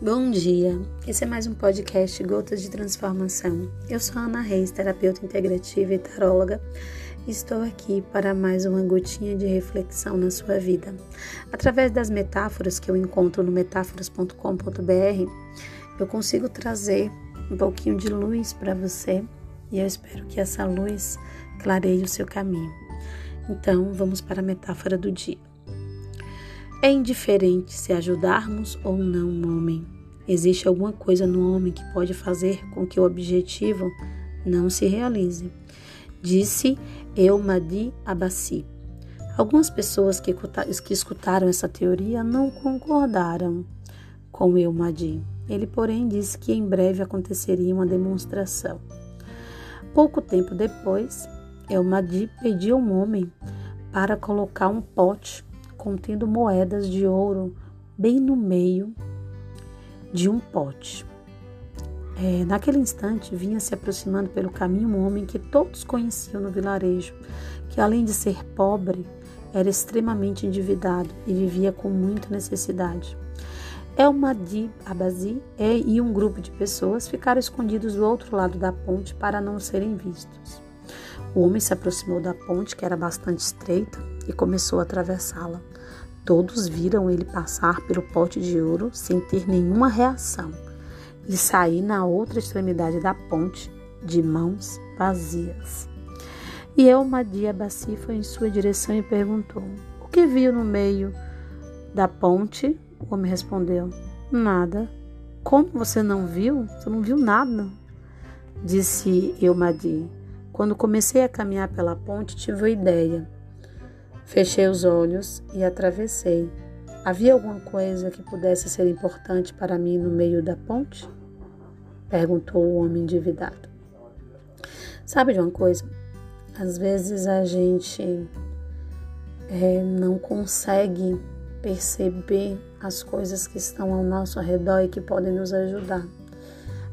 Bom dia, esse é mais um podcast Gotas de Transformação. Eu sou Ana Reis, terapeuta integrativa e taróloga. Estou aqui para mais uma gotinha de reflexão na sua vida. Através das metáforas que eu encontro no metáforas.com.br, eu consigo trazer um pouquinho de luz para você e eu espero que essa luz clareie o seu caminho. Então, vamos para a metáfora do dia. É indiferente se ajudarmos ou não um homem. Existe alguma coisa no homem que pode fazer com que o objetivo não se realize. Disse Eumadi Abassi. Algumas pessoas que, escutaram essa teoria não concordaram com Eumadi. Ele, porém, disse que em breve aconteceria uma demonstração. Pouco tempo depois, Elmadi pediu um homem para colocar um pote contendo moedas de ouro bem no meio de um pote. É, naquele instante vinha se aproximando pelo caminho um homem que todos conheciam no vilarejo, que além de ser pobre, era extremamente endividado e vivia com muita necessidade. Elmadi Abazi e um grupo de pessoas ficaram escondidos do outro lado da ponte para não serem vistos. O homem se aproximou da ponte, que era bastante estreita, e começou a atravessá-la. Todos viram ele passar pelo pote de ouro sem ter nenhuma reação e sair na outra extremidade da ponte de mãos vazias. E Elmadia Bassi foi em sua direção e perguntou: O que viu no meio da ponte? O homem respondeu: Nada. Como você não viu? Você não viu nada? Disse Elmadi. Quando comecei a caminhar pela ponte, tive a ideia. Fechei os olhos e atravessei. Havia alguma coisa que pudesse ser importante para mim no meio da ponte? Perguntou o homem endividado. Sabe de uma coisa? Às vezes a gente é, não consegue perceber as coisas que estão ao nosso redor e que podem nos ajudar.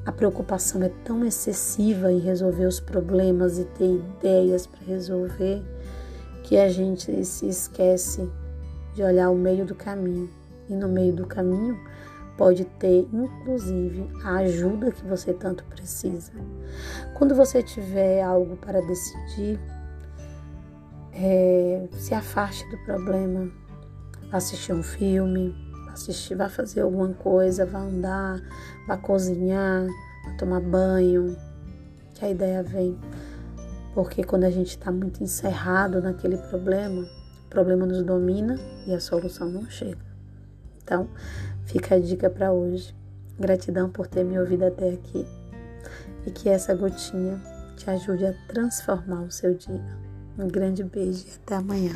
A preocupação é tão excessiva em resolver os problemas e ter ideias para resolver que a gente se esquece de olhar o meio do caminho. E no meio do caminho pode ter, inclusive, a ajuda que você tanto precisa. Quando você tiver algo para decidir, é, se afaste do problema. Assistir um filme, assistir, vá fazer alguma coisa, vá andar, vá cozinhar, vá tomar banho, que a ideia vem. Porque quando a gente está muito encerrado naquele problema, o problema nos domina e a solução não chega. Então, fica a dica para hoje. Gratidão por ter me ouvido até aqui e que essa gotinha te ajude a transformar o seu dia. Um grande beijo e até amanhã.